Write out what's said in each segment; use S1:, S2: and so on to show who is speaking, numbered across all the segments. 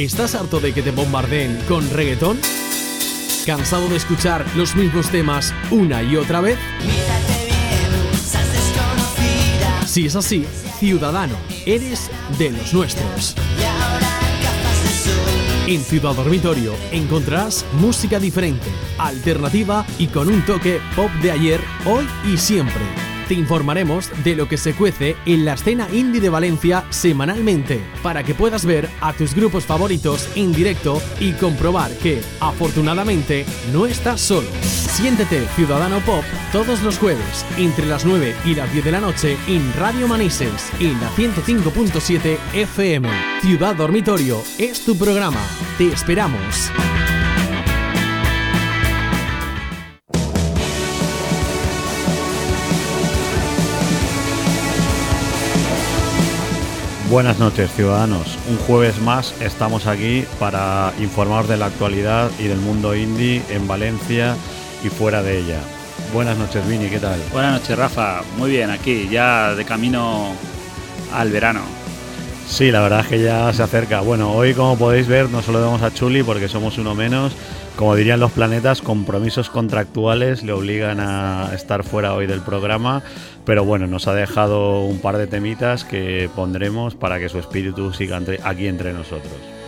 S1: ¿Estás harto de que te bombardeen con reggaetón? ¿Cansado de escuchar los mismos temas una y otra vez? Si es así, ciudadano, eres de los nuestros. En Ciudad Dormitorio encontrarás música diferente, alternativa y con un toque pop de ayer, hoy y siempre te informaremos de lo que se cuece en la escena indie de Valencia semanalmente, para que puedas ver a tus grupos favoritos en directo y comprobar que, afortunadamente, no estás solo. Siéntete Ciudadano Pop todos los jueves, entre las 9 y las 10 de la noche, en Radio Manises, en la 105.7 FM. Ciudad Dormitorio es tu programa. Te esperamos.
S2: Buenas noches ciudadanos, un jueves más estamos aquí para informaros de la actualidad y del mundo indie en Valencia y fuera de ella. Buenas noches Vini, ¿qué tal?
S3: Buenas noches Rafa, muy bien, aquí ya de camino al verano.
S2: Sí, la verdad es que ya se acerca. Bueno, hoy como podéis ver no solo vemos a Chuli porque somos uno menos, como dirían los planetas, compromisos contractuales le obligan a estar fuera hoy del programa, pero bueno, nos ha dejado un par de temitas que pondremos para que su espíritu siga aquí entre nosotros.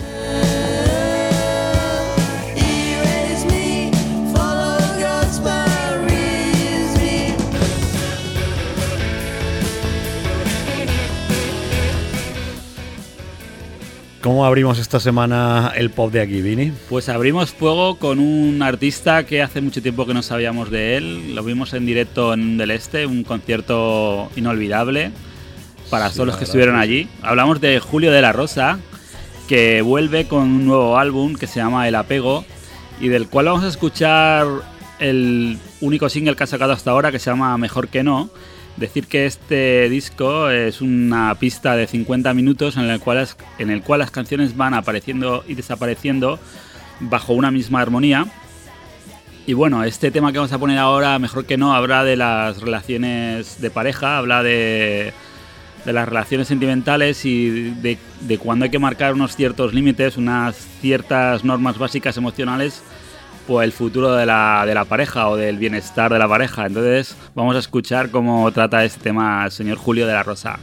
S2: ¿Cómo abrimos esta semana el pop de aquí, Vini?
S3: Pues abrimos fuego con un artista que hace mucho tiempo que no sabíamos de él. Lo vimos en directo en Del Este, un concierto inolvidable para todos los que estuvieron allí. Hablamos de Julio de la Rosa, que vuelve con un nuevo álbum que se llama El Apego y del cual vamos a escuchar el único single que ha sacado hasta ahora que se llama Mejor que no Decir que este disco es una pista de 50 minutos en el cual, en el cual las canciones van apareciendo y desapareciendo bajo una misma armonía. Y bueno, este tema que vamos a poner ahora, mejor que no, habla de las relaciones de pareja, habla de, de las relaciones sentimentales y de, de cuando hay que marcar unos ciertos límites, unas ciertas normas básicas emocionales pues el futuro de la, de la pareja o del bienestar de la pareja. Entonces vamos a escuchar cómo trata este tema el señor Julio de la Rosa.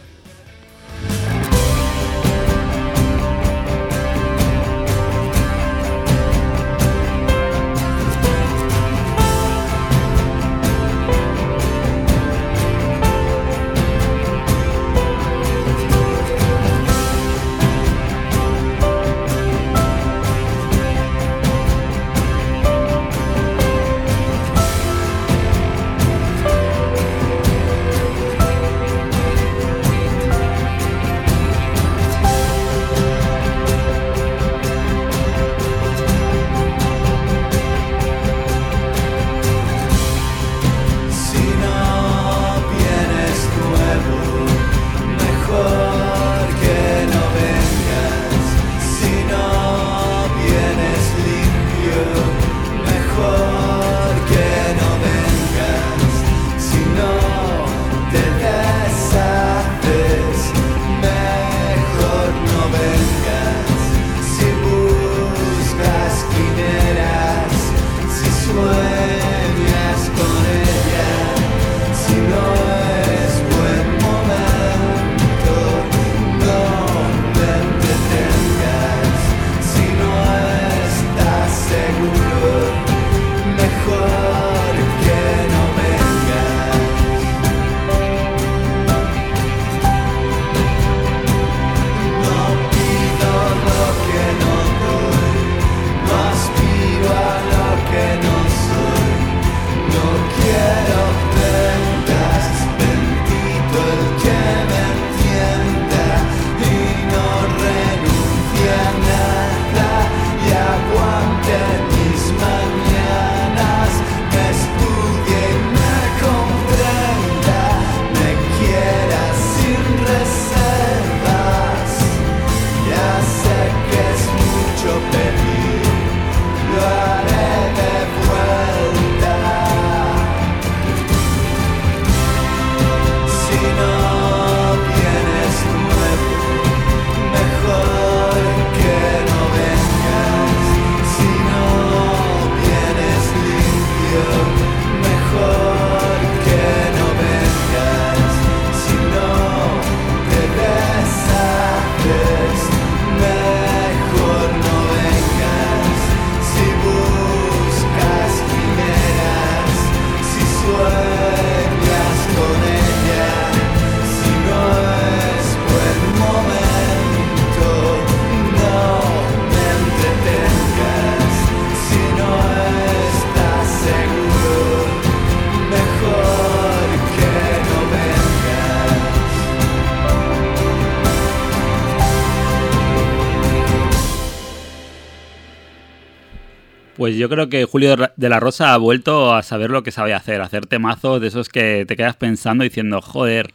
S3: Yo creo que Julio de la Rosa ha vuelto a saber lo que sabe hacer, hacer temazos de esos que te quedas pensando diciendo, joder,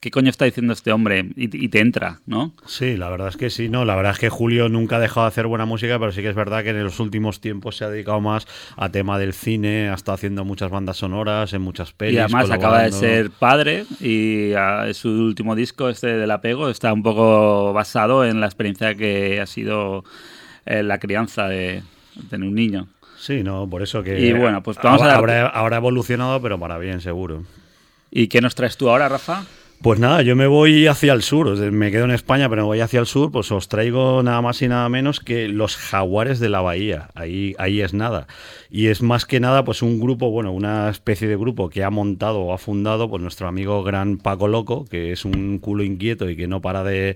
S3: ¿qué coño está diciendo este hombre? Y, te entra, ¿no?
S2: Sí, la verdad es que sí, no, la verdad es que Julio nunca ha dejado de hacer buena música, pero sí que es verdad que en los últimos tiempos se ha dedicado más a tema del cine, ha estado haciendo muchas bandas sonoras, en muchas pelis.
S3: Y además acaba de ser padre y su último disco, este del apego, está un poco basado en la experiencia que ha sido eh, la crianza de tener un niño.
S2: Sí, no, por eso que.
S3: Y bueno, pues vamos a
S2: ahora, ahora evolucionado, pero para bien, seguro.
S3: ¿Y qué nos traes tú ahora, Rafa?
S2: Pues nada, yo me voy hacia el sur, me quedo en España, pero me voy hacia el sur, pues os traigo nada más y nada menos que los jaguares de la bahía, ahí, ahí es nada. Y es más que nada pues un grupo, bueno, una especie de grupo que ha montado o ha fundado pues nuestro amigo gran Paco Loco, que es un culo inquieto y que no para de,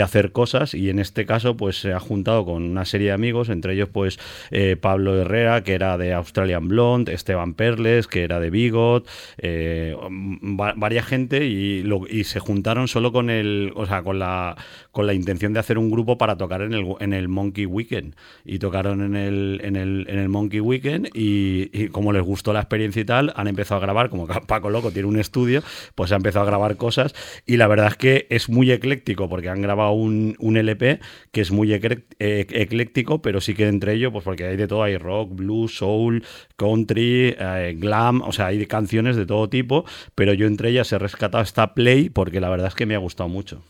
S2: hacer cosas, y en este caso pues se ha juntado con una serie de amigos, entre ellos pues eh, Pablo Herrera, que era de Australian Blonde, Esteban Perles, que era de Bigot, eh, varias gente y y se juntaron solo con el, o sea, con la, con la intención de hacer un grupo para tocar en el, en el Monkey Weekend. Y tocaron en el, en el, en el Monkey Weekend y, como les gustó la experiencia y tal, han empezado a grabar, como Paco Loco tiene un estudio, pues ha empezado a grabar cosas y la verdad es que es muy ecléctico porque han grabado un, un LP que es muy ecléctico, pero sí que entre ellos, pues porque hay de todo, hay rock, blues, soul, country, eh, glam, o sea, hay canciones de todo tipo, pero yo entre ellas he rescatado esta play porque la verdad es que me ha gustado mucho.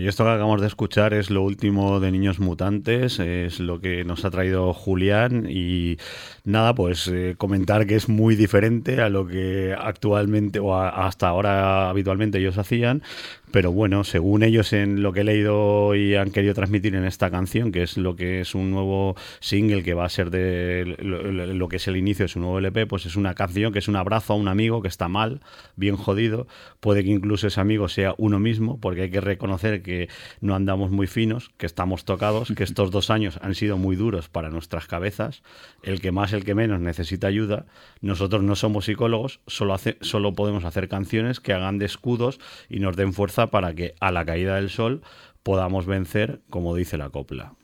S2: Y esto que acabamos de escuchar es lo último de Niños Mutantes, es lo que nos ha traído Julián y nada, pues eh, comentar que es muy diferente a lo que actualmente o hasta ahora habitualmente ellos hacían, pero bueno, según ellos en lo que he leído y han querido transmitir en esta canción, que es lo que es un nuevo single que va a ser de lo, que es el inicio de su nuevo LP, pues es una canción que es un abrazo a un amigo que está mal, bien jodido, puede que incluso ese amigo sea uno mismo, porque hay que reconocer que no andamos muy finos, que estamos tocados, que estos dos años han sido muy duros para nuestras cabezas, el que más, el que menos necesita ayuda, nosotros no somos psicólogos, solo, hace, solo podemos hacer canciones que hagan de escudos y nos den fuerza para que a la caída del sol podamos vencer, como dice la copla.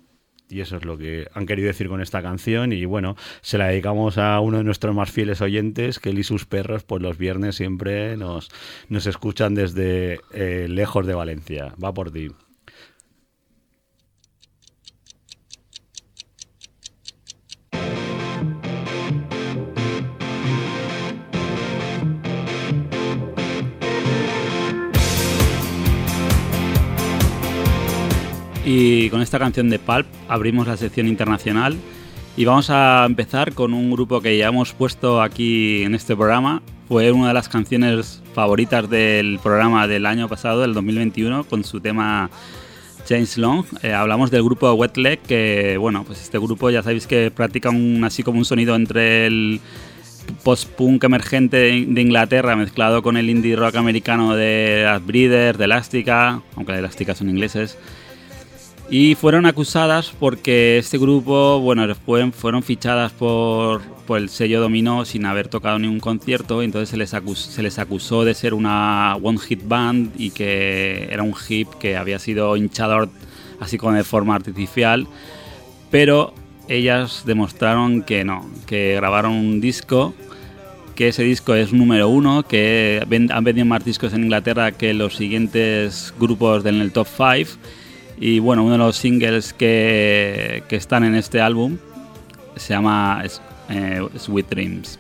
S2: Y eso es lo que han querido decir con esta canción. Y bueno, se la dedicamos a uno de nuestros más fieles oyentes, que él y sus perros, pues los viernes siempre nos, nos escuchan desde eh, lejos de Valencia. Va por ti.
S4: Y con esta canción de Pulp abrimos la sección internacional y vamos a empezar con un grupo que ya hemos puesto aquí en este programa. Fue una de las canciones favoritas del programa del año pasado, del 2021, con su tema James Long. Eh, hablamos del grupo Wet Leg, que bueno, pues este grupo ya sabéis que practica un, así como un sonido entre el post-punk emergente de Inglaterra mezclado con el indie rock americano de las Breeders, de Elástica, aunque las Elástica son ingleses. Y fueron acusadas porque este grupo, bueno, fueron, fueron fichadas por, el sello Domino sin haber tocado ningún concierto, entonces se les, acusó, se les acusó de ser una one hit band y que era un hip que había sido hinchador así como de forma artificial, pero ellas demostraron que no, que grabaron un disco, que ese disco es número uno, que han vendido más discos en Inglaterra que los siguientes grupos del top 5 y bueno, uno de los singles que, que están en este álbum se llama eh, Sweet Dreams.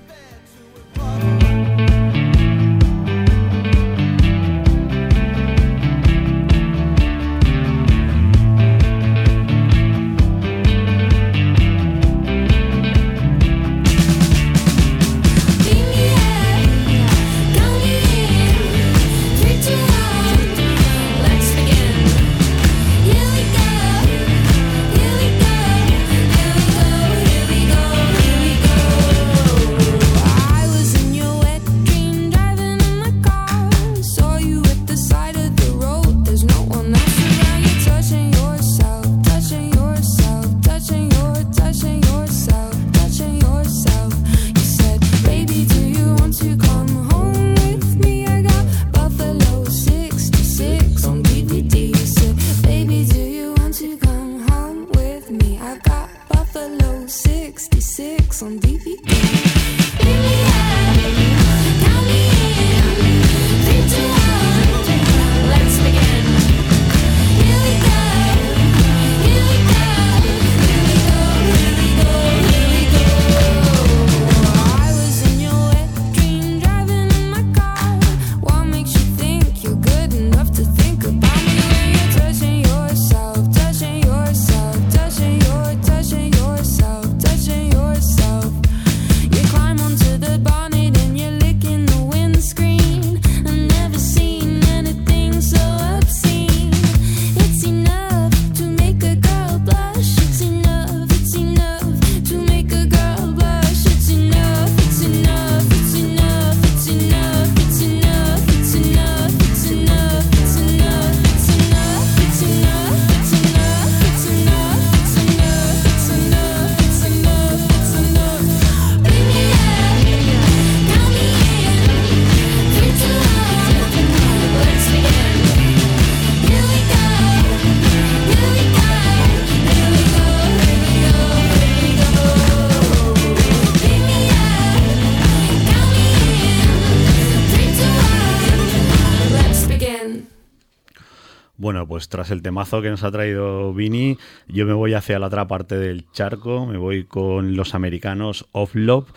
S2: Pues tras el temazo que nos ha traído Vini, yo me voy hacia la otra parte del charco, me voy con los americanos Of Love.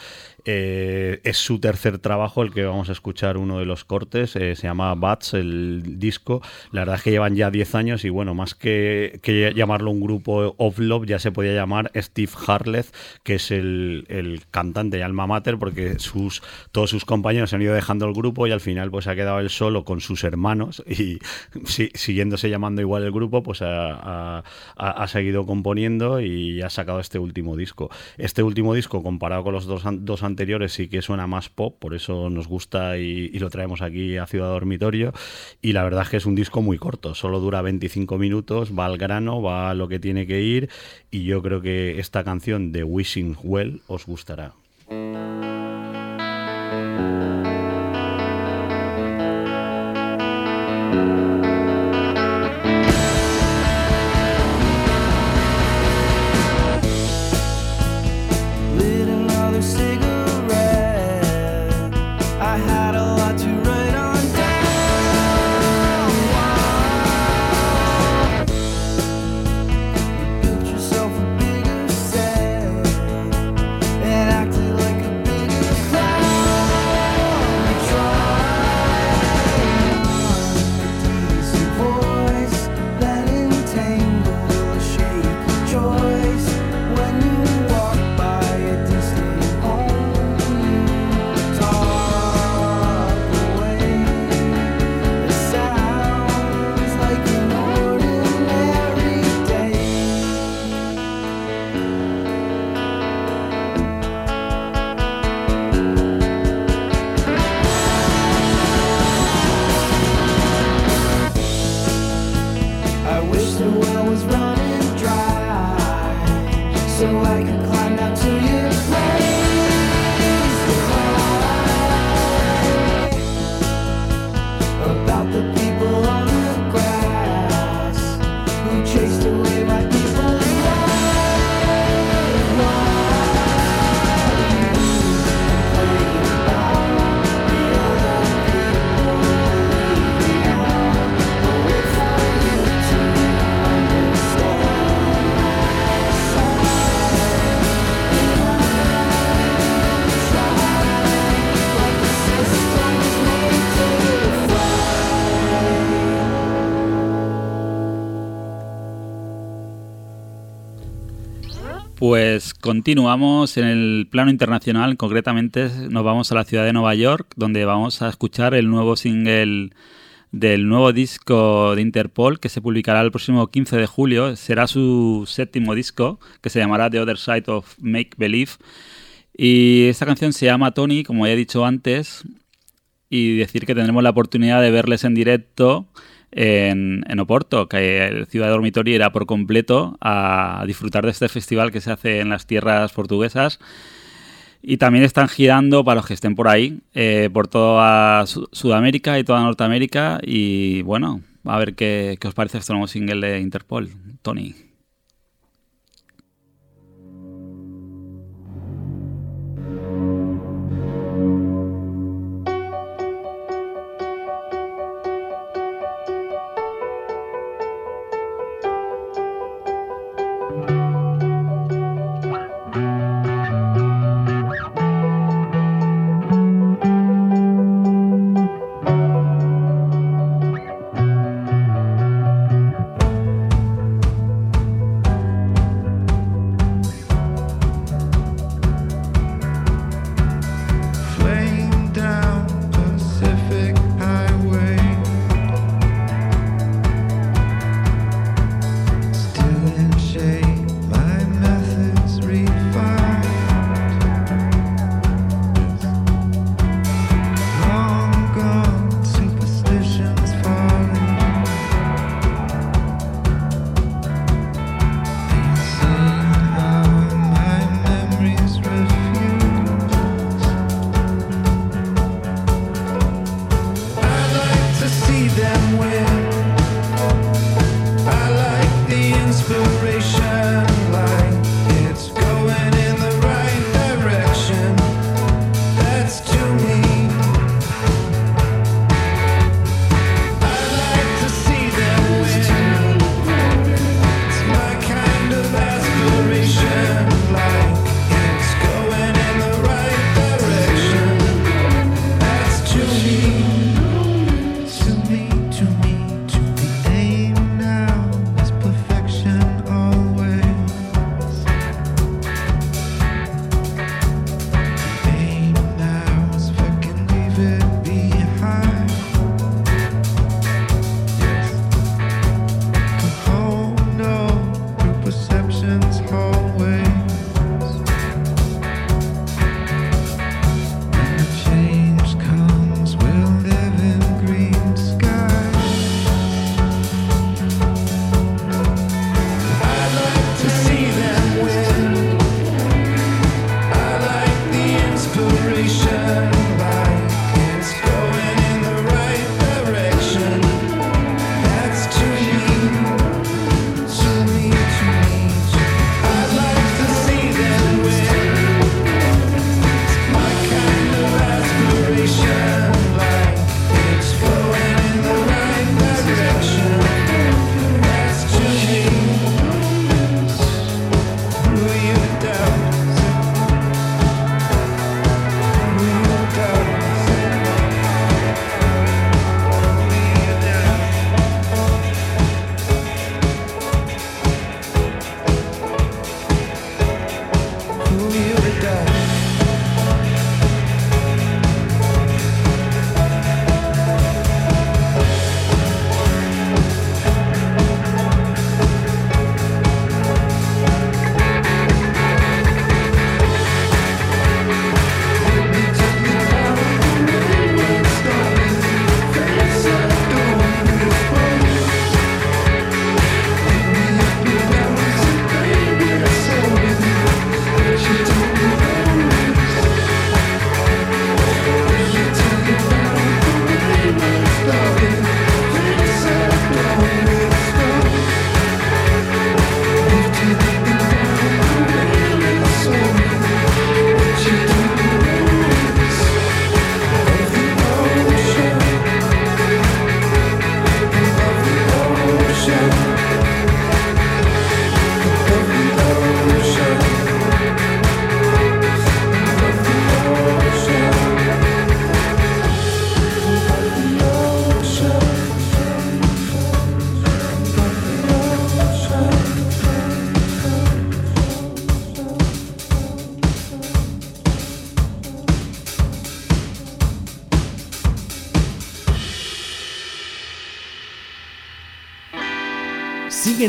S5: Eh, es su tercer trabajo el que vamos a escuchar uno de los cortes. Eh, se llama Bats, el disco. La verdad es que llevan ya 10 años y bueno, más que, llamarlo un grupo of love, ya se podía llamar Steve Harleth, que es el, cantante y alma mater, porque sus, todos sus compañeros han ido dejando el grupo y al final pues ha quedado él solo con sus hermanos y siguiéndose llamando igual el grupo, pues ha, seguido componiendo y ha sacado este último disco. Este último disco, comparado con los dos, dos anteriores, sí que suena más pop, por eso nos gusta y, y lo traemos aquí a Ciudad Dormitorio. Y la verdad es que es un disco muy corto, solo dura 25 minutos, va al grano, va a lo que tiene que ir y yo creo que esta canción de Wishing Well os gustará.
S3: Pues continuamos en el plano internacional, concretamente nos vamos a la ciudad de Nueva York, donde vamos a escuchar el nuevo single del nuevo disco de Interpol que se publicará el próximo 15 de julio. Será su séptimo disco, que se llamará The Other Side of Make Believe. Y esta canción se llama Tony, como ya he dicho antes, y decir que tendremos la oportunidad de verles en directo en, Oporto, que el Ciudad de Dormitorio irá por completo a disfrutar de este festival que se hace en las tierras portuguesas. Y también están girando, para los que estén por ahí, eh, por toda Sudamérica y toda Norteamérica. Y bueno, a ver qué, qué os parece este nuevo single de Interpol, Tony.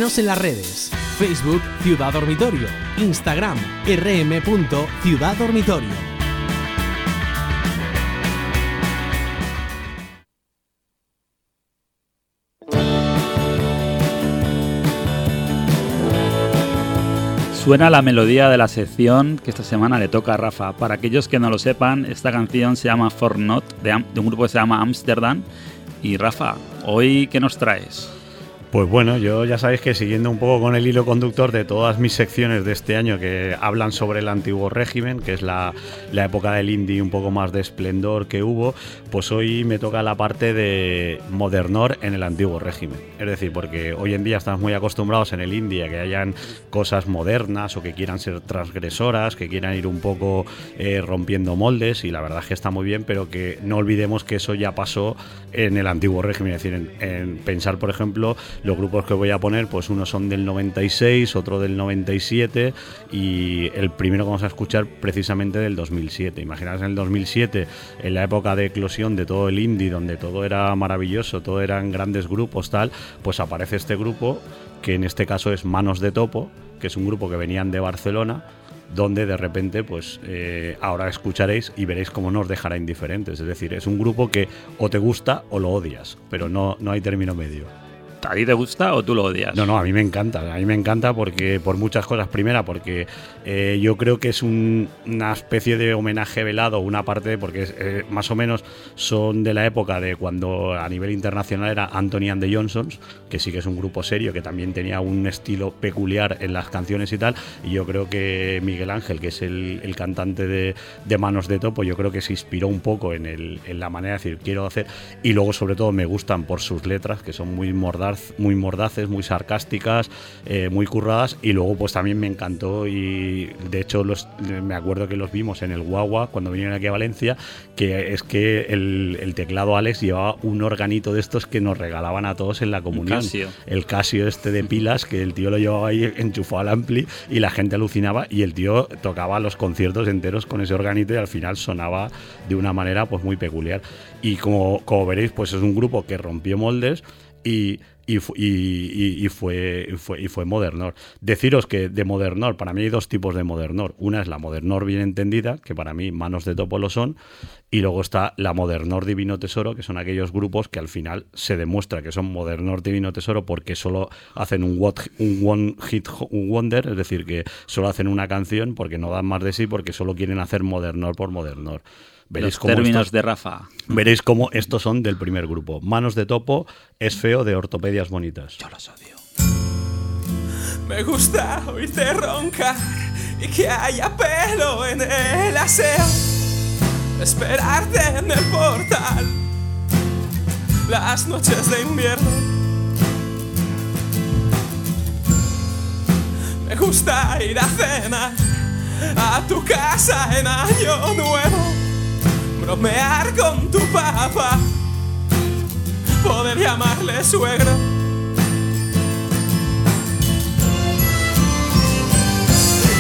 S1: En las redes. Facebook Ciudad Dormitorio. Instagram rm.ciudaddormitorio.
S3: Suena la melodía de la sección que esta semana le toca a Rafa. Para aquellos que no lo sepan, esta canción se llama For Not, de, un grupo que se llama Amsterdam. Y Rafa, ¿hoy qué nos traes?
S2: Pues bueno, yo ya sabéis que siguiendo un poco con el hilo conductor de todas mis secciones de este año que hablan sobre el antiguo régimen, que es la, época del indie un poco más de esplendor que hubo, pues hoy me toca la parte de modernor en el antiguo régimen. Es decir, porque hoy en día estamos muy acostumbrados en el indie a que hayan cosas modernas o que quieran ser transgresoras, que quieran ir un poco eh, rompiendo moldes y la verdad es que está muy bien, pero que no olvidemos que eso ya pasó en el antiguo régimen. Es decir, en pensar, por ejemplo, los grupos que voy a poner, pues unos son del 96, otro del 97 y el primero que vamos a escuchar precisamente del 2007. Imaginaos en el 2007, en la época de eclosión de todo el indie, donde todo era maravilloso, todo eran grandes grupos, tal, pues aparece este grupo que en este caso es Manos de Topo, que es un grupo que venían de Barcelona donde de repente, pues eh, ahora escucharéis y veréis cómo nos dejará indiferentes. Es decir, es un grupo que o te gusta o lo odias, pero no, no hay término medio.
S3: ¿A ti te gusta o tú lo odias?
S2: No, no, a mí me encanta. A mí me encanta porque por muchas cosas. Primera, porque eh, yo creo que es una especie de homenaje velado, una parte, porque eh, más o menos son de la época de cuando a nivel internacional era Anthony and the Johnsons, que sí que es un grupo serio, que también tenía un estilo peculiar en las canciones y tal. Y yo creo que Miguel Ángel, que es el, cantante de, Manos de Topo, yo creo que se inspiró un poco en, la manera de decir, quiero hacer. Y luego, sobre todo, me gustan por sus letras, que son muy muy mordaces, muy sarcásticas, eh, muy curradas y luego pues también me encantó y de hecho los, me acuerdo que los vimos en el Guagua cuando vinieron aquí a Valencia, que es que el, teclado Alex llevaba un organito de estos que nos regalaban a todos en la comunión. El Casio este de pilas, que el tío lo llevaba ahí enchufado al ampli y la gente alucinaba y el tío tocaba los conciertos enteros con ese organito y al final sonaba de una manera pues muy peculiar. Y como, como veréis, pues es un grupo que rompió moldes y y, fue, fue, y fue Modernor. Deciros que de Modernor, para mí hay dos tipos de Modernor. Una es la Modernor bien entendida, que para mí manos de topo lo son, y luego está la Modernor Divino Tesoro, que son aquellos grupos que al final se demuestra que son Modernor Divino Tesoro porque solo hacen un One Hit Wonder, es decir, que solo hacen una canción porque no dan más de sí, porque solo quieren hacer Modernor por Modernor.
S3: Veréis Los términos de Rafa.
S2: Veréis cómo estos son del primer grupo. Manos de topo es feo de ortopedias bonitas.
S3: Yo los odio.
S6: Me gusta oírte roncar y que haya pelo en el aseo. Esperarte en el portal las noches de invierno. Me gusta ir a cenar a tu casa en Año Nuevo bromear con tu papá, poder llamarle suegro.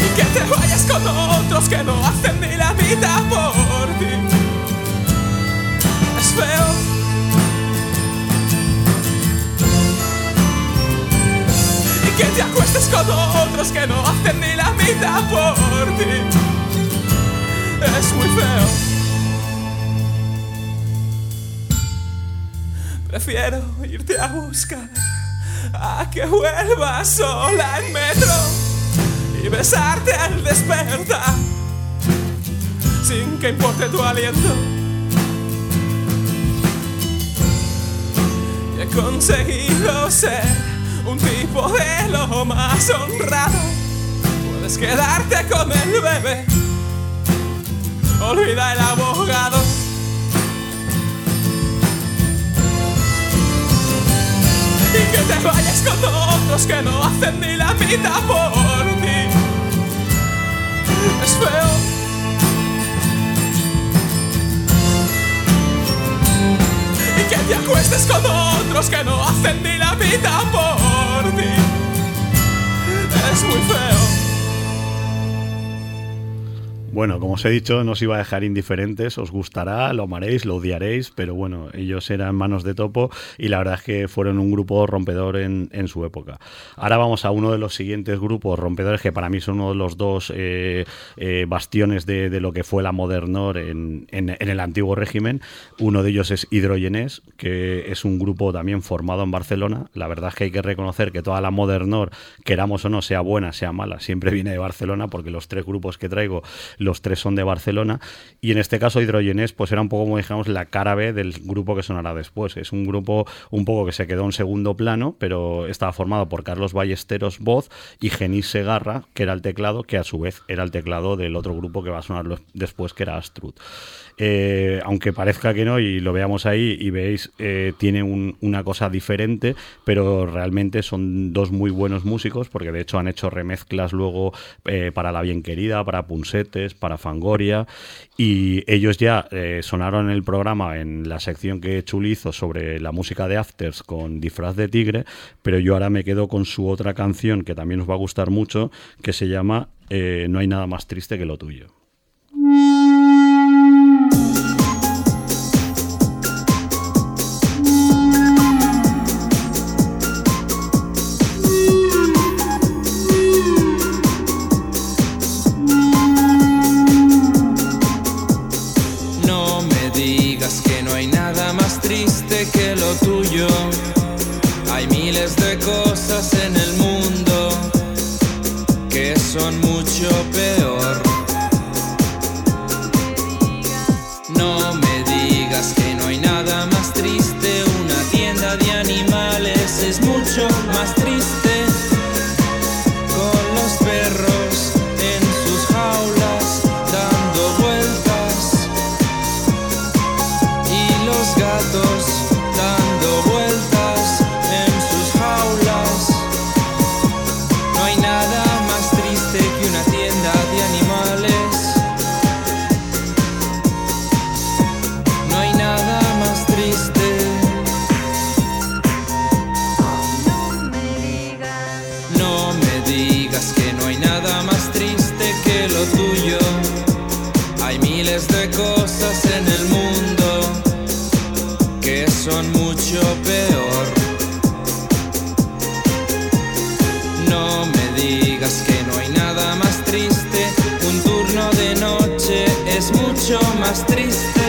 S6: Y que te vayas con otros que no hacen ni la mitad por ti. Es feo. Y que te acuestes con otros que no hacen ni la mitad por ti. Es muy feo. Prefiero irte a buscar a que vuelvas sola en metro y besarte al despertar sin que importe tu aliento. Y he conseguido ser un tipo de lo más honrado. Puedes quedarte con el bebé, olvida el abogado. Y que te vayas con otros que no hacen ni la mitad por ti. Es feo. Y que te acuestes con otros que no hacen ni la mitad por ti. Es muy feo.
S2: Bueno, como os he dicho, no os iba a dejar indiferentes, os gustará, lo amaréis, lo odiaréis, pero bueno, ellos eran manos de topo y la verdad es que fueron un grupo rompedor en, su época. Ahora vamos a uno de los siguientes grupos rompedores que para mí son uno de los dos eh, eh, bastiones de, lo que fue la Modernor en, en, el antiguo régimen. Uno de ellos es Hidrogenés, que es un grupo también formado en Barcelona. La verdad es que hay que reconocer que toda la Modernor, queramos o no, sea buena, sea mala, siempre viene de Barcelona porque los tres grupos que traigo los tres son de Barcelona, y en este caso Hidrogenés pues era un poco como dijamos la cara B del grupo que sonará después. Es un grupo un poco que se quedó en segundo plano, pero estaba formado por Carlos Ballesteros voz y Genís Segarra, que era el teclado, que a su vez era el teclado del otro grupo que va a sonar después, que era Astrud. Eh, aunque parezca que no y lo veamos ahí y veis, eh, tiene una cosa diferente, pero realmente son dos muy buenos músicos porque de hecho han hecho remezclas luego eh, para La Bien Querida, para Punsetes, para Fangoria y ellos ya sonaron en el programa en la sección que Chuli hizo sobre la música de Afters con disfraz de tigre, pero yo ahora me quedo con su otra canción que también nos va a gustar mucho, que se llama No hay nada más triste que lo tuyo.
S7: Mucho más triste. Los
S2: más triste.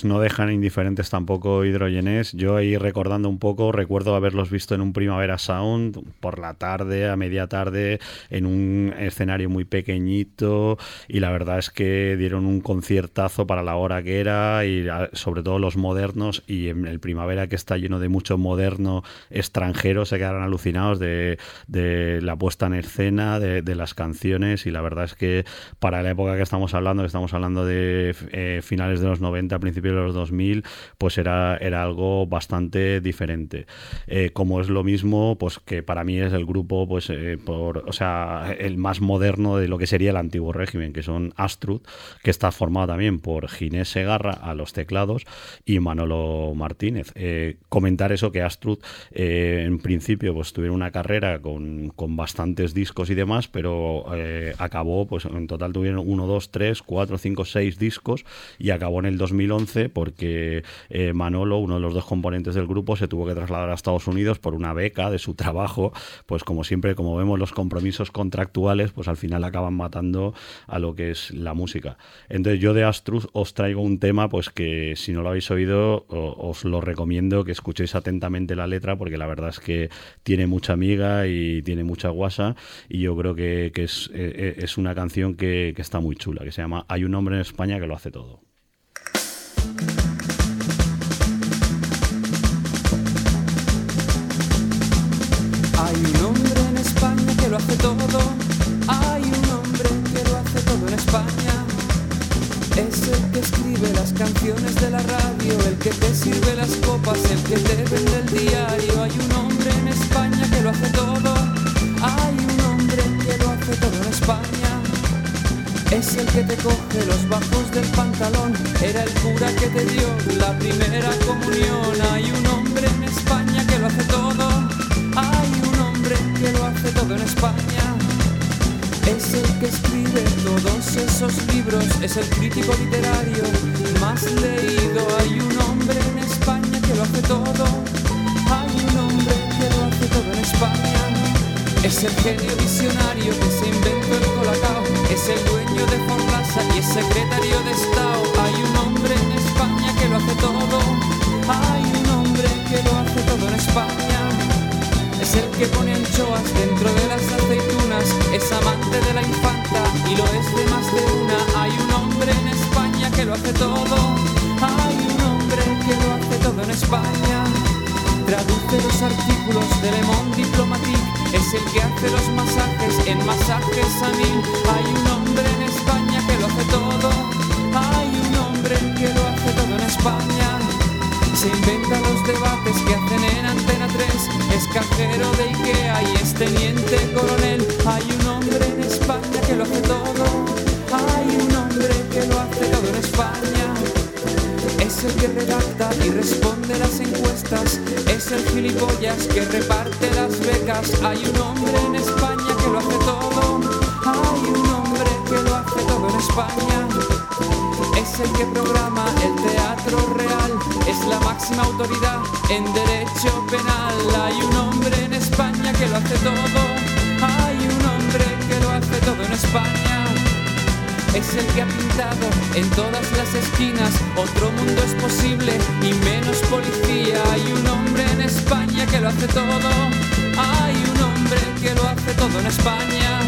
S2: Pues no dejan indiferentes tampoco hidrogenés. Yo ahí recordando un poco, recuerdo haberlos visto en un Primavera Sound por la tarde, a media tarde, en un escenario muy pequeñito y la verdad es que dieron un conciertazo para la hora que era y sobre todo los modernos y en el Primavera que está lleno de mucho moderno extranjero se quedaron alucinados de, la puesta en escena, de, las canciones y la verdad es que para la época que estamos hablando, que estamos hablando de eh, finales de los 90, principios de los 2000, pues era, era algo bastante diferente. Eh, como es lo mismo, pues que para mí es el grupo, pues, eh, por, o sea, el más moderno de lo que sería el antiguo régimen, que son Astrud, que está formado también por Ginés Segarra a los teclados y Manolo Martínez. Eh, comentar eso que Astrud, en principio, pues tuvieron una carrera con, con bastantes discos y demás, pero acabó, pues en total tuvieron uno, dos, tres, cuatro, cinco, seis discos y acabó en el 2011 porque eh, Manolo, uno de los dos componentes del grupo, se tuvo que trasladar a Estados Unidos por una beca de su trabajo. Pues como siempre, como vemos los compromisos contractuales, pues al final acaban matando a lo que es la música. Entonces yo de Astrus os traigo un tema pues que si no lo habéis oído os lo recomiendo que escuchéis atentamente la letra porque la verdad es que tiene mucha amiga y tiene mucha guasa y yo creo que, es, eh, eh, es, una canción que, que está muy chula, que se llama Hay un hombre en España que lo hace todo.
S8: Que lo hace todo. Hay un hombre que lo hace todo en España. Es el que escribe las canciones de la radio, el que te sirve las copas, el que te vende el diario. Hay un hombre en España que lo hace todo. Que te coge los bajos del pantalón. Era el cura que te dio la primera comunión. Hay un hombre en España que lo hace todo. Hay un hombre que lo hace todo en España. Es el que escribe todos esos libros. Es el crítico literario más leído. Hay un hombre en España que lo hace todo. Hay un hombre que lo hace todo en España. Es el genio visionario secretario de Estado. Hay un hombre en España que lo hace todo. Hay un hombre que lo hace todo en España. Es el que pone anchoas dentro de las aceitunas. Es amante de la infanta y lo es de más de una. Hay un hombre en España que lo hace todo. Hay un hombre que lo hace todo en España. Traduce los artículos de Le Monde Diplomatique, es el que hace los masajes en masajes a mil. Hay un hombre en hay un hombre que lo hace todo en España. Se inventa los debates que hacen en Antena 3, es cajero de Ikea y es teniente coronel. Hay un hombre en España que lo hace todo, hay un hombre que lo hace todo en España. Es el que redacta y responde las encuestas. Es el gilipollas que reparte las becas. Hay un hombre en España que lo hace todo. Hay un España. Es el que programa el teatro real. Es la máxima autoridad en derecho penal. Hay un hombre en España que lo hace todo. Hay un hombre que lo hace todo en España. Es el que ha pintado en todas las esquinas Otro mundo es posible y menos policía Hay un hombre en España que lo hace todo Hay un hombre que lo hace todo en España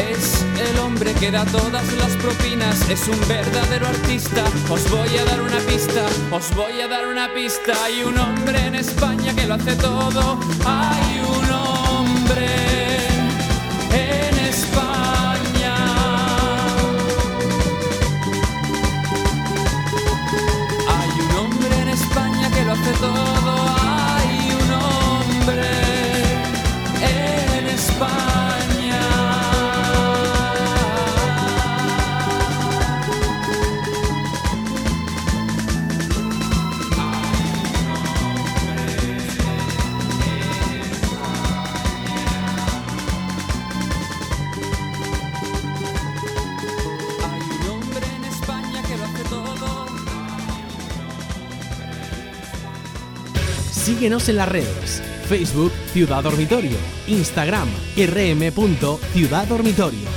S8: es el hombre que da todas las propinas, es un verdadero artista. Os voy a dar una pista, os voy a dar una pista. Hay un hombre en España que lo hace todo. Hay un hombre en España. Hay un hombre en España que lo hace todo.
S1: Síguenos en las redes. Facebook Ciudad Dormitorio, Instagram rm.ciudaddormitorio.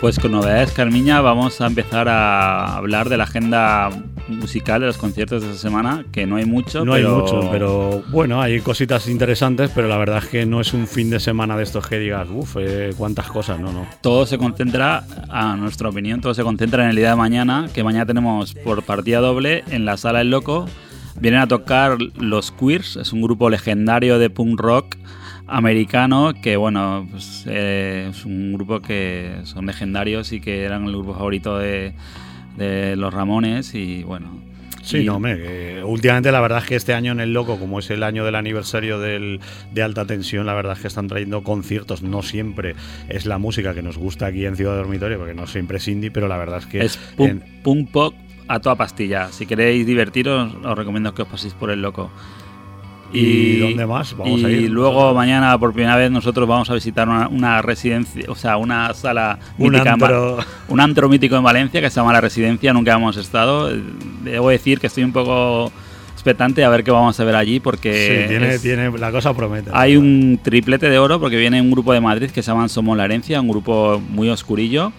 S3: Pues con novedades, Carmiña, vamos a empezar a hablar de la agenda musical de los conciertos de esta semana, que no hay mucho.
S2: No
S3: pero...
S2: hay mucho, pero bueno, hay cositas interesantes, pero la verdad es que no es un fin de semana de estos que digas, uff, eh, cuántas cosas, no, no.
S3: Todo se concentra, a nuestra opinión, todo se concentra en el día de mañana, que mañana tenemos por partida doble en la Sala El Loco. Vienen a tocar los Queers, es un grupo legendario de punk rock americano que bueno pues, eh, es un grupo que son legendarios y que eran el grupo favorito de, de los Ramones y bueno
S2: Sí, no, hombre, que últimamente la verdad es que este año en el Loco, como es el año del aniversario del, de alta tensión, la verdad es que están trayendo conciertos. No siempre es la música que nos gusta aquí en Ciudad Dormitorio, porque no siempre es indie, pero la verdad es que
S3: es punk,
S2: en-
S3: punk pop a toda pastilla si queréis divertiros os recomiendo que os paséis por el loco
S2: ¿Y dónde más vamos
S3: y
S2: a ir
S3: luego mañana por primera vez nosotros vamos a visitar una, una residencia, o sea, una sala
S2: Un
S3: mítica
S2: antro.
S3: un antro mítico en Valencia que se llama La Residencia, nunca hemos estado. Debo decir que estoy un poco expectante a ver qué vamos a ver allí porque
S2: sí, tiene,
S3: es-
S2: tiene, la cosa promete.
S3: hay un triplete de oro porque viene un grupo de Madrid que se llaman Somos la Herencia, un grupo muy oscurillo.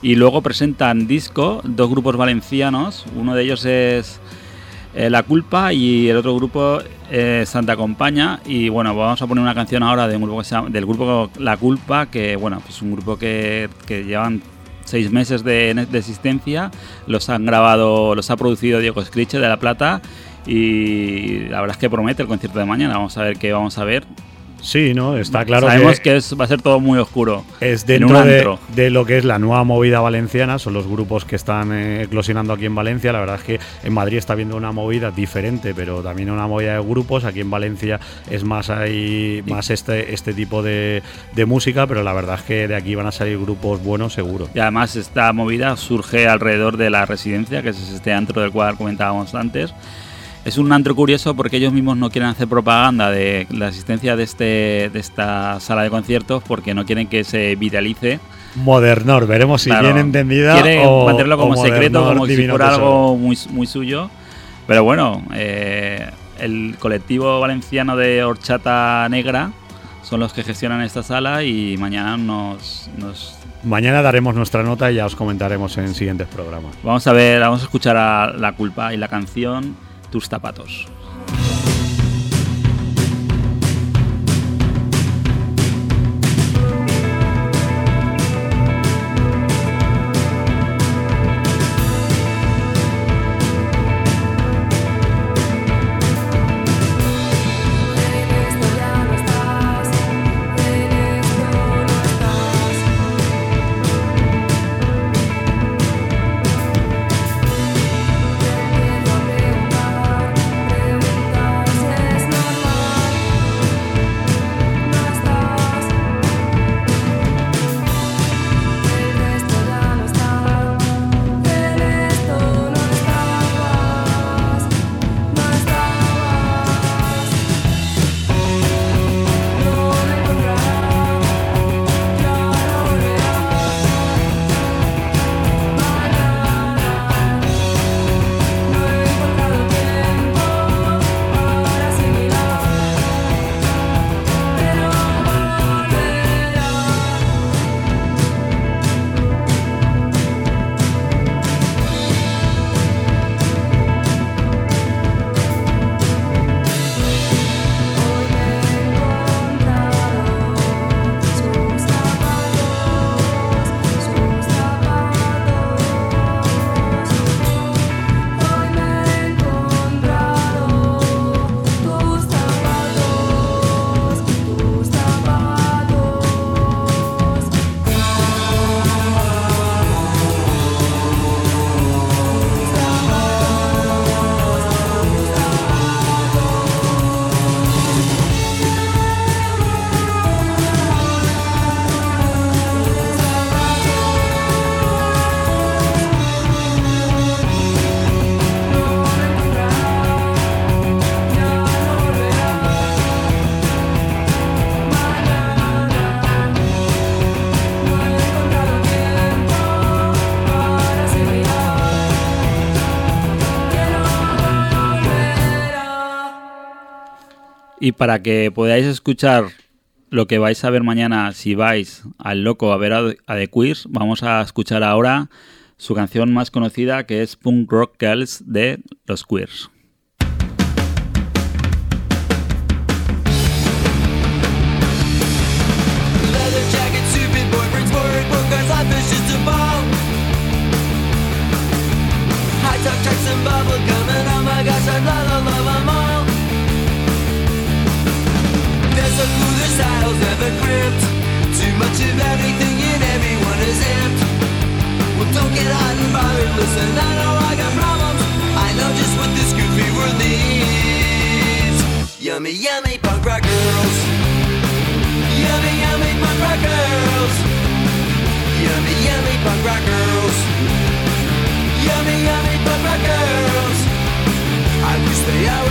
S3: Y luego presentan disco, dos grupos valencianos. Uno de ellos es eh, La Culpa y el otro grupo es Santa Compaña. Y bueno, vamos a poner una canción ahora del grupo La Culpa, que bueno, pues un grupo que, llevan seis meses de, de existencia. Los han grabado, los ha producido Diego Scriche de La Plata. Y la verdad es que promete el concierto de mañana. Vamos a ver qué vamos a ver.
S2: Sí, ¿no? Está claro
S3: Sabemos
S2: que,
S3: que, es, va a ser todo muy oscuro.
S2: es
S3: en
S2: dentro de, de lo que es la nueva movida valenciana, son los grupos que están eh, eclosionando aquí en Valencia. La verdad es que en Madrid está habiendo una movida diferente, pero también una movida de grupos. Aquí en Valencia es más hay más este, este tipo de, de música, pero la verdad es que de aquí van a salir grupos buenos seguro.
S3: Y además esta movida surge alrededor de la residencia, que es este antro del cual comentábamos antes. Es un antro curioso porque ellos mismos no quieren hacer propaganda de la existencia de, este, de esta sala de conciertos porque no quieren que se viralice.
S2: Modernor, veremos si
S3: Claro,
S2: bien entendida
S3: Quieren
S2: o
S3: mantenerlo como secreto, como si fuera algo muy, muy suyo. Pero bueno, eh, el colectivo valenciano de Horchata Negra son los que gestionan esta sala y mañana nos, nos
S2: Mañana daremos nuestra nota y ya os comentaremos en siguientes programas.
S3: Vamos a ver, vamos a escuchar a La Culpa y la canción Tus zapatos. Y para que podáis escuchar lo que vais a ver mañana si vais al loco a ver a, The Queers, vamos a escuchar ahora su canción más conocida que es Punk Rock Girls de los Queers.
S9: Much of everything and everyone is amped. Well, don't get hot and bothered, listen, I know I got problems. I know just what this goofy world needs. Yummy, yummy punk rock girls. Yummy, yummy punk rock girls. Yummy, yummy punk rock girls. Yummy, yummy punk rock girls. I wish they all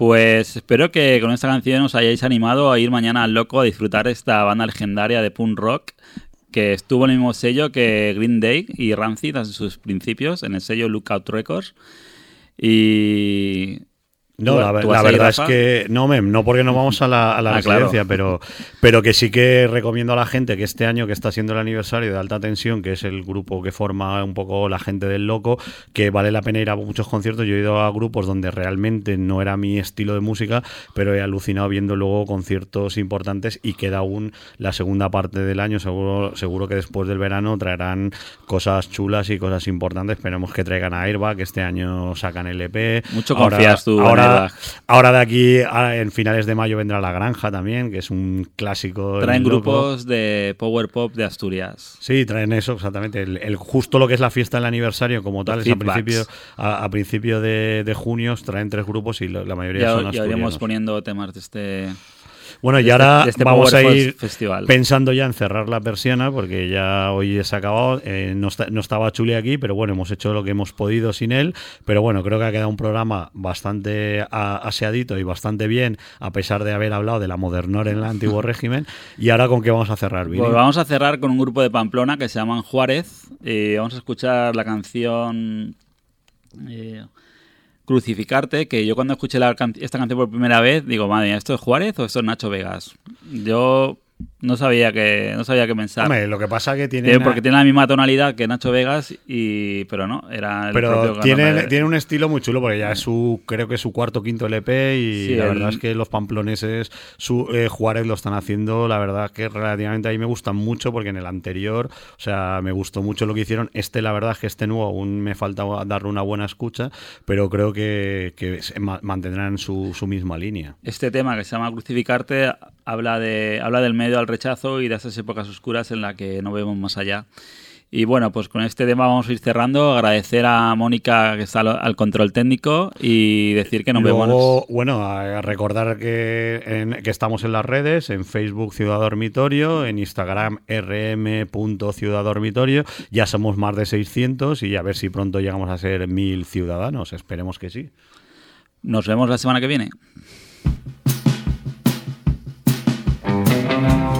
S3: Pues espero que con esta canción os hayáis animado a ir mañana al loco a disfrutar esta banda legendaria de punk rock que estuvo en el mismo sello que Green Day y Rancid en sus principios, en el sello Lookout Records. Y
S2: No,
S3: ¿Tú-
S2: la, la verdad es que no, mem, no porque no vamos a la, a la
S3: Ah, claro.
S2: residencia, pero, pero que sí que recomiendo a la gente que este año que está siendo el aniversario de Alta Tensión, que es el grupo que forma un poco la gente del loco, que vale la pena ir a muchos conciertos. Yo he ido a grupos donde realmente no era mi estilo de música, pero he alucinado viendo luego conciertos importantes y queda aún la segunda parte del año. Seguro, seguro que después del verano traerán cosas chulas y cosas importantes. Esperemos que traigan a Airbag, que este año sacan el EP.
S3: Mucho confías tú en
S2: ahora, de aquí, en finales de mayo vendrá La Granja también, que es un clásico.
S3: traen grupos de power pop de Asturias.
S2: Sí, traen eso, exactamente. El, el- justo lo que es la fiesta del aniversario como tal, es a principio, a, a principio de, de junio, traen tres grupos y lo- la mayoría
S3: Ya,
S2: son
S3: ya iremos
S2: asturianos.
S3: poniendo temas de este,
S2: Bueno, y
S3: de
S2: ahora
S3: este- este
S2: vamos a ir
S3: Festival.
S2: pensando ya en cerrar la persiana, porque ya hoy se ha acabado. Eh, no, está- no estaba Chuli aquí, pero bueno, hemos hecho lo que hemos podido sin él. Pero bueno, creo que ha quedado un programa bastante a- aseadito y bastante bien, a pesar de haber hablado de la modernor en el antiguo régimen. Y ahora, ¿con qué vamos a cerrar, Vini?
S3: Pues vamos a cerrar con un grupo de Pamplona que se llaman Juárez. Y vamos a escuchar la canción eh, Crucificarte, que yo cuando escuché la esta canción por primera vez, digo, madre ¿esto es Juárez o esto es Nacho Vegas? Yo no sabía que no sabía qué pensar.
S2: Hombre, lo que pasa que tiene.
S3: Porque tiene la misma tonalidad que Nacho Vegas, y pero no, era el
S2: Pero tiene, tiene un estilo muy chulo porque ya es su, creo que es su cuarto quinto LP y
S3: Sí,
S2: la
S3: el-
S2: verdad es que los pamploneses, su, eh, Juárez lo están haciendo, la verdad que relativamente a mí me gustan mucho porque en el anterior, o sea, me gustó mucho lo que hicieron. Este, la verdad es que este nuevo aún me falta darle una buena escucha, pero creo que, que mantendrán su, su misma línea.
S3: Este tema que se llama Crucificarte habla, de, habla del medio al rechazo y de esas épocas oscuras en las que no vemos más allá. Y bueno, pues con este tema vamos a ir cerrando. Agradecer a Mónica que está al, al control técnico y decir que nos
S2: Luego,
S3: vemos.
S2: bueno, a recordar que, en- que estamos en las redes, en Facebook Ciudad Dormitorio, en Instagram rm.ciudadormitorio. Ya somos más de 600 y a ver si pronto llegamos a ser mil ciudadanos. Esperemos que sí.
S3: Nos vemos la semana que viene.
S10: Aunque